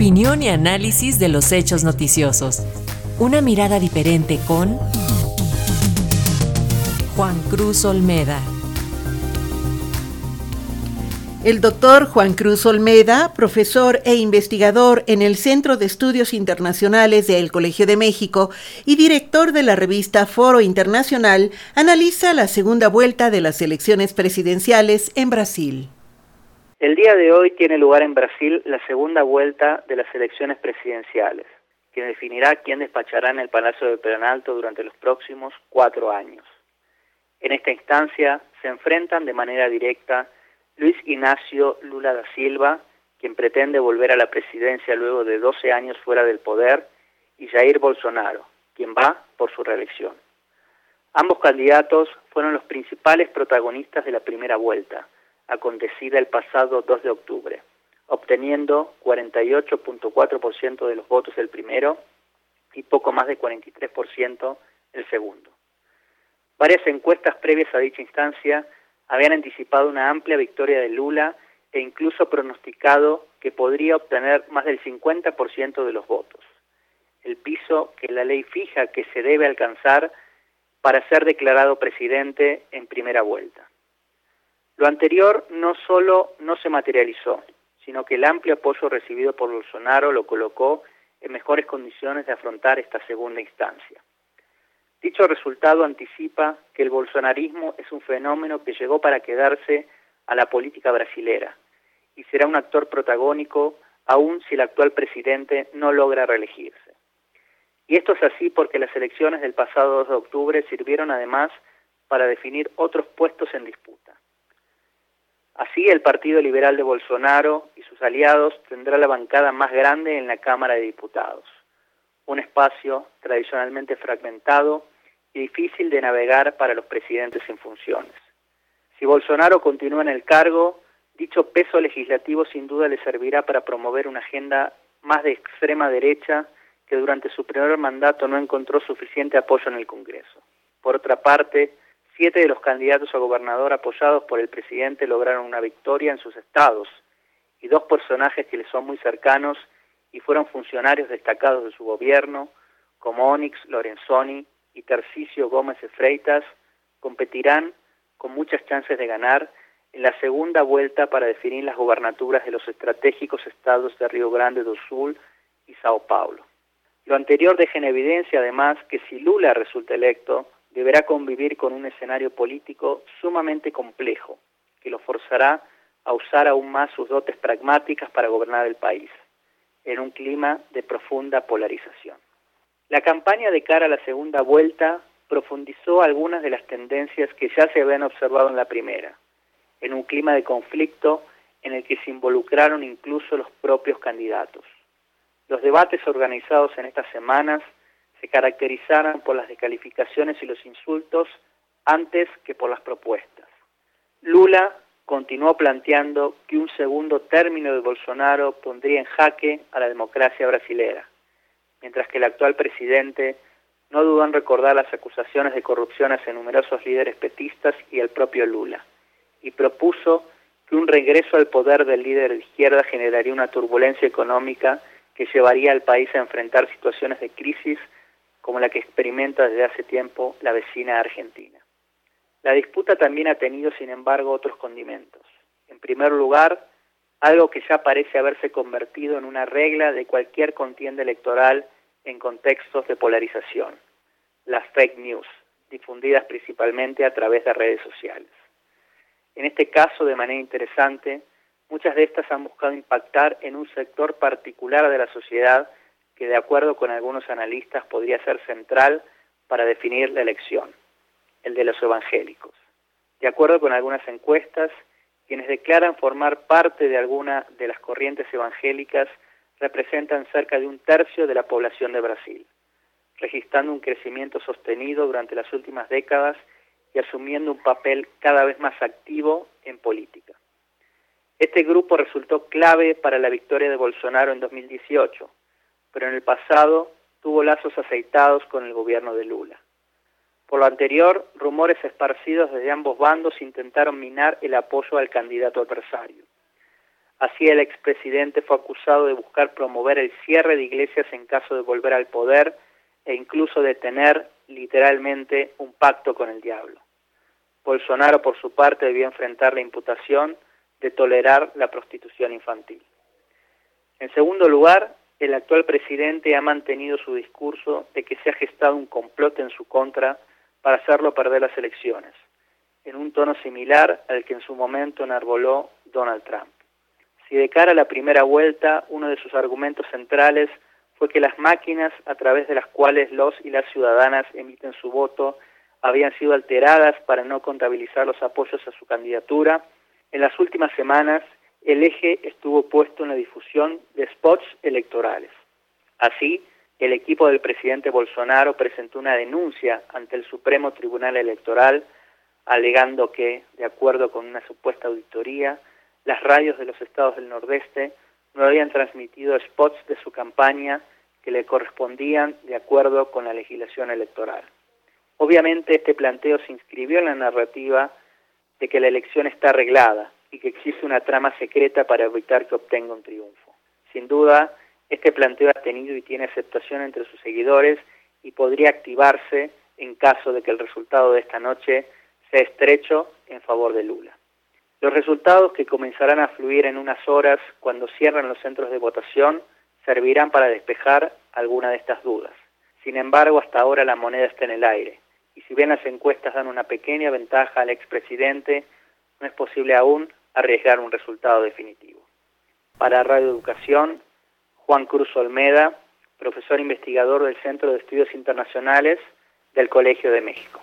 Opinión y análisis de los hechos noticiosos. Una mirada diferente con Juan Cruz Olmeda. El doctor Juan Cruz Olmeda, profesor e investigador en el Centro de Estudios Internacionales del Colegio de México y director de la revista Foro Internacional, analiza la segunda vuelta de las elecciones presidenciales en Brasil. El día de hoy tiene lugar en Brasil la segunda vuelta de las elecciones presidenciales, que definirá quién despachará en el Palacio de Planalto durante los próximos cuatro años. En esta instancia se enfrentan de manera directa Luis Ignacio Lula da Silva, quien pretende volver a la presidencia luego de 12 años fuera del poder, y Jair Bolsonaro, quien va por su reelección. Ambos candidatos fueron los principales protagonistas de la primera vuelta, acontecida el pasado 2 de octubre, obteniendo 48.4% de los votos el primero y poco más de 43% el segundo. Varias encuestas previas a dicha instancia habían anticipado una amplia victoria de Lula e incluso pronosticado que podría obtener más del 50% de los votos, el piso que la ley fija que se debe alcanzar para ser declarado presidente en primera vuelta. Lo anterior no solo no se materializó, sino que el amplio apoyo recibido por Bolsonaro lo colocó en mejores condiciones de afrontar esta segunda instancia. Dicho resultado anticipa que el bolsonarismo es un fenómeno que llegó para quedarse a la política brasilera y será un actor protagónico aun si el actual presidente no logra reelegirse. Y esto es así porque las elecciones del pasado 2 de octubre sirvieron además para definir otros puestos en disputa. Así, el Partido Liberal de Bolsonaro y sus aliados tendrá la bancada más grande en la Cámara de Diputados, un espacio tradicionalmente fragmentado y difícil de navegar para los presidentes en funciones. Si Bolsonaro continúa en el cargo, dicho peso legislativo sin duda le servirá para promover una agenda más de extrema derecha que durante su primer mandato no encontró suficiente apoyo en el Congreso. Por otra parte, siete de los candidatos a gobernador apoyados por el presidente lograron una victoria en sus estados y dos personajes que le son muy cercanos y fueron funcionarios destacados de su gobierno, como Onyx Lorenzoni y Tarcisio Gómez de Freitas competirán con muchas chances de ganar en la segunda vuelta para definir las gobernaturas de los estratégicos estados de Río Grande do Sul y Sao Paulo. Lo anterior deja en evidencia además que si Lula resulta electo, deberá convivir con un escenario político sumamente complejo, que lo forzará a usar aún más sus dotes pragmáticas para gobernar el país, en un clima de profunda polarización. La campaña de cara a la segunda vuelta profundizó algunas de las tendencias que ya se habían observado en la primera, en un clima de conflicto en el que se involucraron incluso los propios candidatos. Los debates organizados en estas semanas se caracterizaron por las descalificaciones y los insultos antes que por las propuestas. Lula continuó planteando que un segundo término de Bolsonaro pondría en jaque a la democracia brasilera mientras que el actual presidente no dudó en recordar las acusaciones de corrupción hacia numerosos líderes petistas y al propio Lula, y propuso que un regreso al poder del líder de izquierda generaría una turbulencia económica que llevaría al país a enfrentar situaciones de crisis como la que experimenta desde hace tiempo la vecina Argentina. La disputa también ha tenido, sin embargo, otros condimentos. En primer lugar, algo que ya parece haberse convertido en una regla de cualquier contienda electoral en contextos de polarización, las fake news, difundidas principalmente a través de redes sociales. En este caso, de manera interesante, muchas de estas han buscado impactar en un sector particular de la sociedad que, de acuerdo con algunos analistas, podría ser central para definir la elección, el de los evangélicos. De acuerdo con algunas encuestas, quienes declaran formar parte de alguna de las corrientes evangélicas representan cerca de un tercio de la población de Brasil, registrando un crecimiento sostenido durante las últimas décadas y asumiendo un papel cada vez más activo en política. Este grupo resultó clave para la victoria de Bolsonaro en 2018, pero en el pasado tuvo lazos aceitados con el gobierno de Lula. Por lo anterior, rumores esparcidos desde ambos bandos intentaron minar el apoyo al candidato adversario. Así el expresidente fue acusado de buscar promover el cierre de iglesias en caso de volver al poder e incluso de tener literalmente un pacto con el diablo. Bolsonaro, por su parte, debió enfrentar la imputación de tolerar la prostitución infantil. En segundo lugar, el actual presidente ha mantenido su discurso de que se ha gestado un complot en su contra para hacerlo perder las elecciones, en un tono similar al que en su momento enarboló Donald Trump. Si de cara a la primera vuelta uno de sus argumentos centrales fue que las máquinas a través de las cuales los y las ciudadanas emiten su voto habían sido alteradas para no contabilizar los apoyos a su candidatura, en las últimas semanas el eje estuvo puesto en la difusión de spots electorales. Así, el equipo del presidente Bolsonaro presentó una denuncia ante el Supremo Tribunal Electoral alegando que, de acuerdo con una supuesta auditoría, las radios de los estados del Nordeste no habían transmitido spots de su campaña que le correspondían de acuerdo con la legislación electoral. Obviamente este planteo se inscribió en la narrativa de que la elección está arreglada y que existe una trama secreta para evitar que obtenga un triunfo. Sin duda, este planteo ha tenido y tiene aceptación entre sus seguidores y podría activarse en caso de que el resultado de esta noche sea estrecho en favor de Lula. Los resultados que comenzarán a fluir en unas horas cuando cierren los centros de votación servirán para despejar alguna de estas dudas. Sin embargo, hasta ahora la moneda está en el aire, y si bien las encuestas dan una pequeña ventaja al expresidente, no es posible aún arriesgar un resultado definitivo. Para Radio Educación, Juan Cruz Olmeda, profesor investigador del Centro de Estudios Internacionales del Colegio de México.